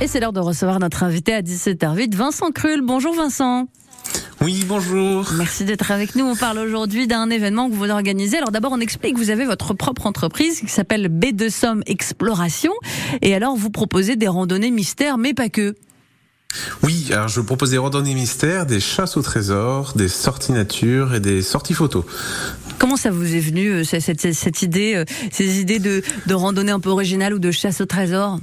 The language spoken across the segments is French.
Et c'est l'heure de recevoir notre invité à 17h08, Vincent Krull. Bonjour Vincent. Oui, bonjour. Merci d'être avec nous. On parle aujourd'hui d'un événement que vous organisez. Alors d'abord, on explique que vous avez votre propre entreprise qui s'appelle B2 Somme Exploration. Et alors, vous proposez des randonnées mystères, mais pas que. Oui, alors je propose des randonnées mystères, des chasses au trésor, des sorties nature et des sorties photos. Comment ça vous est venu, euh, cette, cette, idée, euh, ces idées de, de randonnée un peu originale ou de chasse au trésor?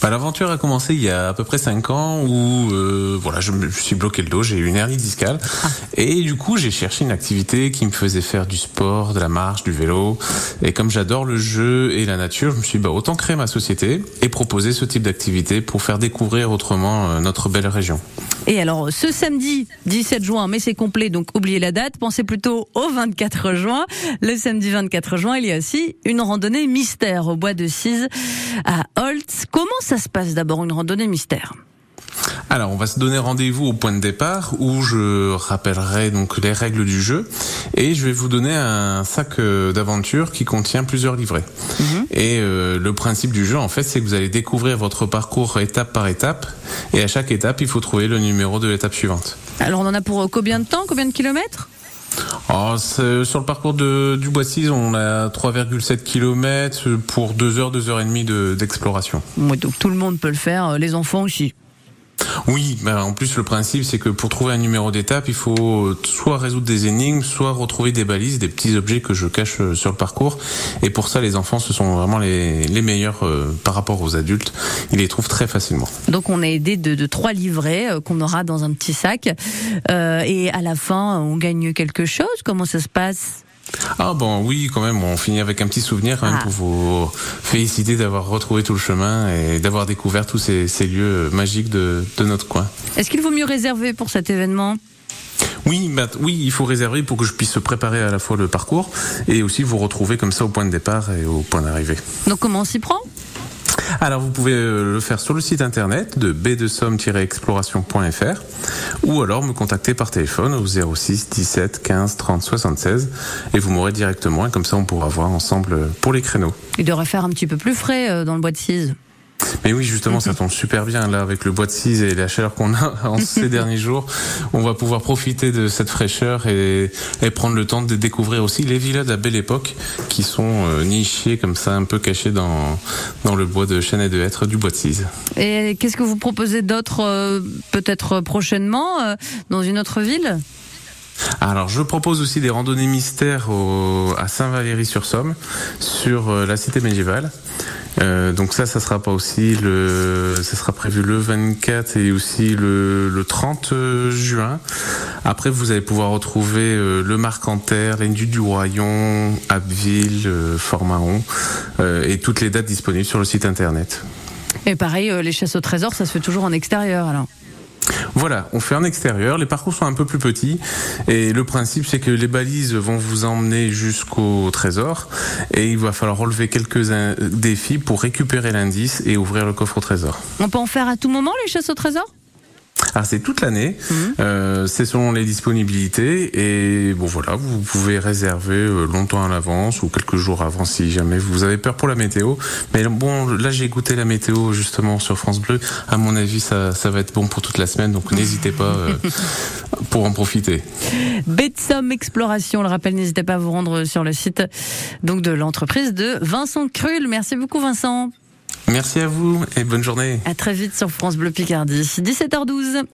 Bah, L'aventure a commencé il y a à peu près 5 ans où euh, voilà, je me suis bloqué le dos, j'ai eu une hernie discale ah. et du coup j'ai cherché une activité qui me faisait faire du sport, de la marche, du vélo et comme j'adore le jeu et la nature, je me suis dit bah, autant créer ma société et proposer ce type d'activité pour faire découvrir autrement euh, notre belle région. Et alors, ce samedi 17 juin, mais c'est complet, donc oubliez la date, pensez plutôt au 24 juin. Le samedi 24 juin, il y a aussi une randonnée mystère au bois de Cise à Holtz. Comment ça se passe d'abord une randonnée mystère? Alors, on va se donner rendez-vous au point de départ où je rappellerai donc les règles du jeu et je vais vous donner un sac euh, d'aventure qui contient plusieurs livrets. Mhm. Et euh, le principe du jeu, en fait, c'est que vous allez découvrir votre parcours étape par étape et à chaque étape, il faut trouver le numéro de l'étape suivante. Alors, on en a pour combien de temps, combien de kilomètres? Oh, sur le parcours de, du Boissy, on a 3,7 km pour 2 heures, 2 heures et demie d'exploration. donc tout le monde peut le faire, euh, les enfants aussi. Oui, bah en plus le principe c'est que pour trouver un numéro d'étape, il faut soit résoudre des énigmes, soit retrouver des balises, des petits objets que je cache euh, sur le parcours. Et pour ça, les enfants, ce sont vraiment les, les meilleurs euh, par rapport aux adultes. Ils les trouvent très facilement. Donc on est aidé de, de trois livrets euh, qu'on aura dans un petit sac. et à la fin, on gagne quelque chose. Comment ça se passe? Ah bon oui quand même on finit avec un petit souvenir quand même ah. pour vous féliciter d'avoir retrouvé tout le chemin et d'avoir découvert tous ces, lieux magiques de, notre coin. Est-ce qu'il vaut mieux réserver pour cet événement? Oui, bah, oui, il faut réserver pour que je puisse préparer à la fois le parcours et aussi vous retrouver comme ça au point de départ et au point d'arrivée. Donc comment on s'y prend? Alors vous pouvez euh, le faire sur le site internet de b2somme-exploration.fr ou alors me contacter par téléphone au 06 17 15 30 76 et vous m'aurez directement et comme ça on pourra voir ensemble euh, pour les créneaux. Il devrait faire un petit peu plus frais euh, dans le bois de cise. Mais oui, justement, ça tombe super bien là avec le bois de cise et la chaleur qu'on a en ces derniers jours. On va pouvoir profiter de cette fraîcheur et, prendre le temps de découvrir aussi les villas de la belle époque qui sont euh, nichées comme ça, un peu cachées dans dans le bois de chêne et de hêtre du bois de cise. Et qu'est-ce que vous proposez d'autre, euh, peut-être prochainement, euh, dans une autre ville? Alors, je propose aussi des randonnées mystères à Saint-Valery-sur-Somme, sur la cité médiévale. Euh, donc ça, ça sera aussi le, sera prévu le 24 et aussi le, le 30 juin. Après, vous allez pouvoir retrouver euh, le Marcanterre, l'Indu du Royon, Abbeville, euh, Fort-Mahon euh, et toutes les dates disponibles sur le site internet. Et pareil, les chasses au trésor, ça se fait toujours en extérieur alors. Voilà, on fait en extérieur, les parcours sont un peu plus petits et le principe c'est que les balises vont vous emmener jusqu'au trésor et il va falloir relever quelques défis pour récupérer l'indice et ouvrir le coffre au trésor. On peut en faire à tout moment les chasses au trésor? Alors c'est toute l'année, mhm. euh, c'est selon les disponibilités et bon voilà, vous pouvez réserver euh, longtemps à l'avance ou quelques jours avant si jamais vous avez peur pour la météo. Mais bon, là j'ai écouté la météo justement sur France Bleu. À mon avis, ça, ça va être bon pour toute la semaine, donc n'hésitez pas euh, pour en profiter. Betsom Exploration, le rappelle, n'hésitez pas à vous rendre sur le site donc de l'entreprise de Vincent Krull. Merci beaucoup Vincent. Merci à vous et bonne journée. À très vite sur France Bleu Picardie, 17h12.